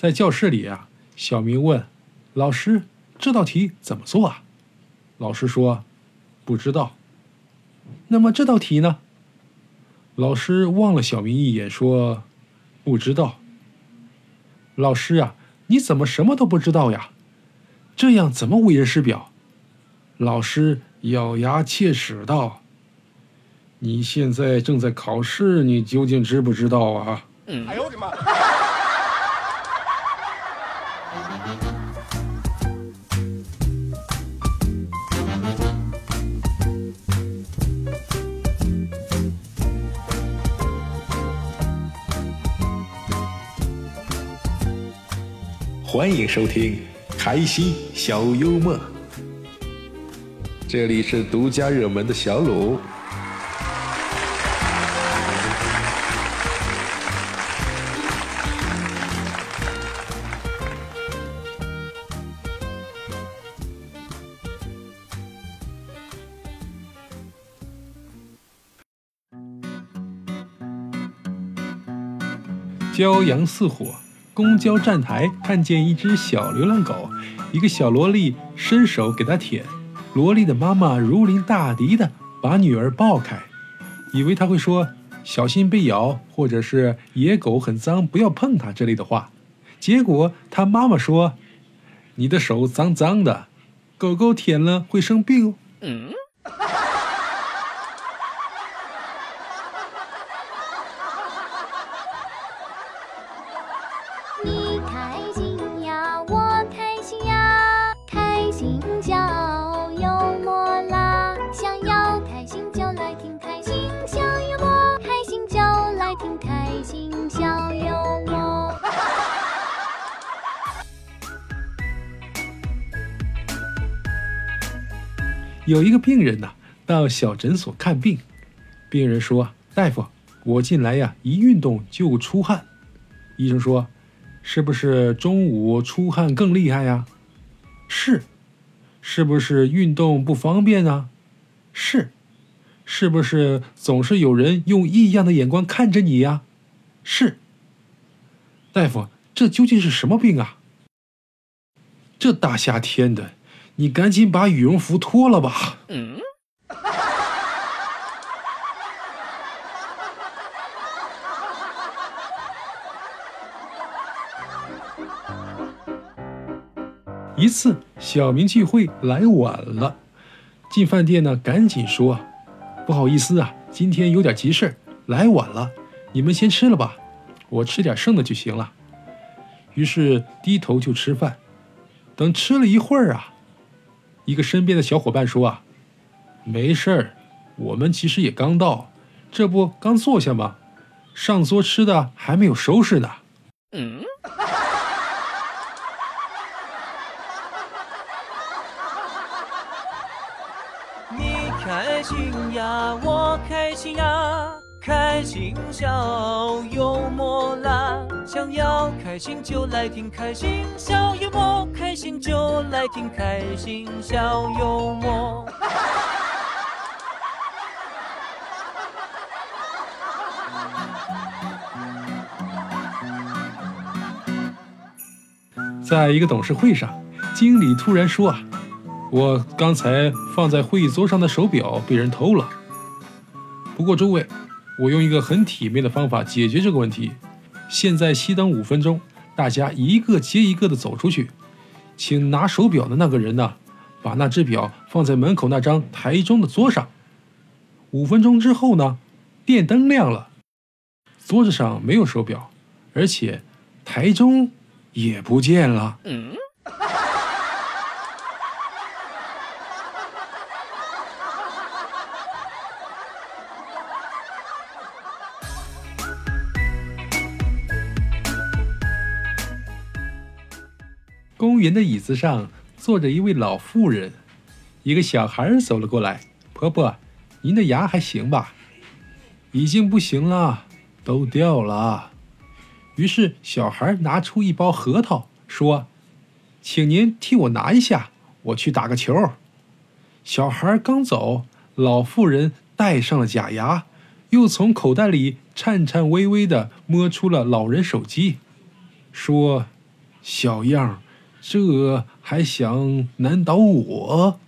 在教室里啊，小明问老师：“这道题怎么做啊？”老师说：“不知道。”那么这道题呢？老师望了小明一眼，说：“不知道。”老师啊，你怎么什么都不知道呀？这样怎么为人师表？老师咬牙切齿道：“你现在正在考试，你究竟知不知道啊？”哎呦我的妈！欢迎收听《开心小幽默》，这里是独家热门的小鲁。骄阳似火。公交站台看见一只小流浪狗，一个小萝莉伸手给它舔，萝莉的妈妈如临大敌的把女儿抱开，以为他会说“小心被咬”或者是“野狗很脏，不要碰它”之类的话，结果他妈妈说：“你的手脏脏的，狗狗舔了会生病。”嗯。有一个病人呐，到小诊所看病。病人说：“大夫，我近来呀，一运动就出汗。”医生说：“是不是中午出汗更厉害呀？”“是。”“是不是运动不方便啊？”“是。”“是不是总是有人用异样的眼光看着你呀？”“是。”“大夫，这究竟是什么病啊？”“这大夏天的。”你赶紧把羽绒服脱了吧。嗯。一次，小明聚会来晚了，进饭店呢，赶紧说：“不好意思啊，今天有点急事来晚了。你们先吃了吧，我吃点剩的就行了。”于是低头就吃饭，等吃了一会儿啊。一个身边的小伙伴说：“啊，没事儿，我们其实也刚到，这不刚坐下吗？上桌吃的还没有收拾呢。”嗯。你开心呀，我开心呀，开心笑幽默啦。想要开心就来听开心小就来听开心小幽默。在一个董事会上，经理突然说：“啊，我刚才放在会议桌上的手表被人偷了。不过诸位，我用一个很体面的方法解决这个问题。”现在熄灯五分钟，大家一个接一个的走出去，请拿手表的那个人呢，把那只表放在门口那张台中的桌上。五分钟之后呢，电灯亮了，桌子上没有手表，而且台中也不见了。公园的椅子上坐着一位老妇人，一个小孩走了过来：“婆婆，您的牙还行吧？”“已经不行了，都掉了。”于是小孩拿出一包核桃，说：“请您替我拿一下，我去打个球。”小孩刚走，老妇人戴上了假牙，又从口袋里颤颤巍巍地摸出了老人手机，说。小样儿，这还想难倒我？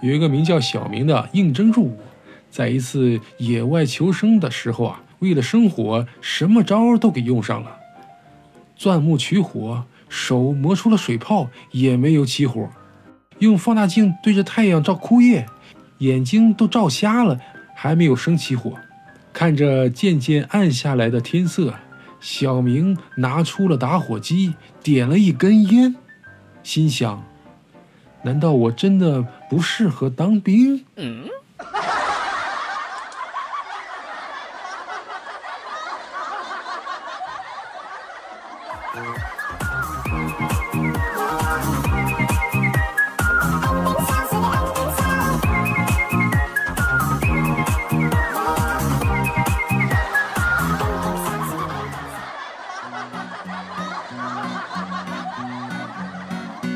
有一个名叫小明的应征入伍，在一次野外求生的时候啊，为了生火，什么招都给用上了。钻木取火，手磨出了水泡，也没有起火；用放大镜对着太阳照枯叶，眼睛都照瞎了，还没有生起火。看着渐渐暗下来的天色，小明拿出了打火机，点了一根烟，心想。难道我真的不适合当兵？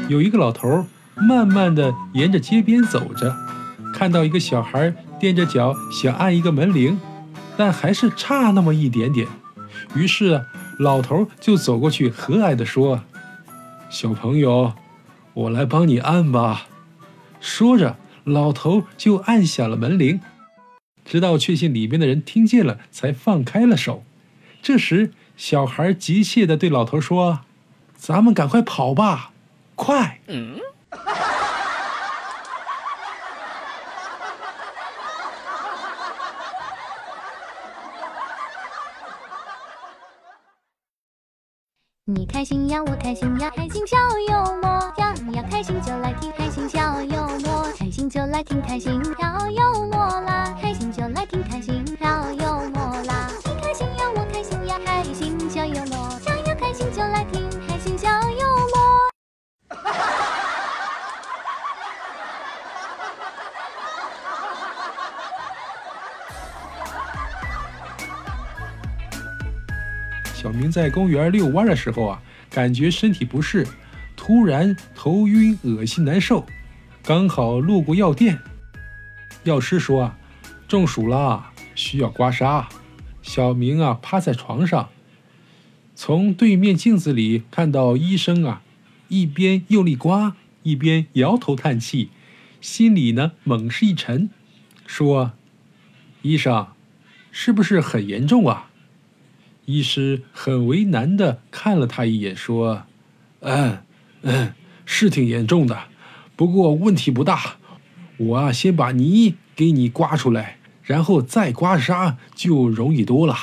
有一个老头儿慢慢的沿着街边走着，看到一个小孩踮着脚想按一个门铃，但还是差那么一点点。于是老头就走过去，和蔼地说：“小朋友，我来帮你按吧。”说着，老头就按响了门铃，直到确信里面的人听见了，才放开了手。这时，小孩急切地对老头说：“咱们赶快跑吧，快！”你开心呀，我开心呀，开心小幽默呀你要，开心就来听开心小幽默，开心就来听开心小幽默啦，开心就来听开心。在公园遛弯的时候啊，感觉身体不适，突然头晕、恶心、难受，刚好路过药店，药师说啊，中暑了，需要刮痧。小明啊，趴在床上，从对面镜子里看到医生啊，一边用力刮，一边摇头叹气，心里呢猛是一沉，说：“医生，是不是很严重啊？”医师很为难的看了他一眼，说：“嗯嗯，是挺严重的，不过问题不大。我啊，先把泥给你刮出来，然后再刮痧，就容易多了。”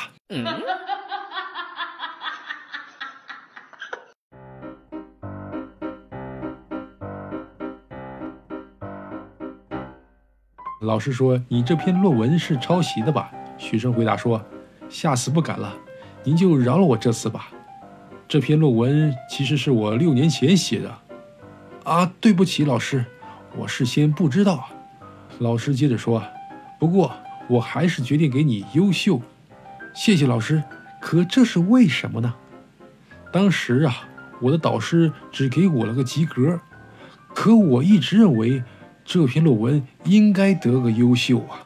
老师说：“你这篇论文是抄袭的吧？”学生回答说：“下次不敢了。”您就饶了我这次吧。这篇论文其实是我六年前写的。啊，对不起，老师，我事先不知道啊。老师接着说：“不过我还是决定给你优秀。”谢谢老师。可这是为什么呢？当时啊，我的导师只给我了个及格，可我一直认为这篇论文应该得个优秀啊。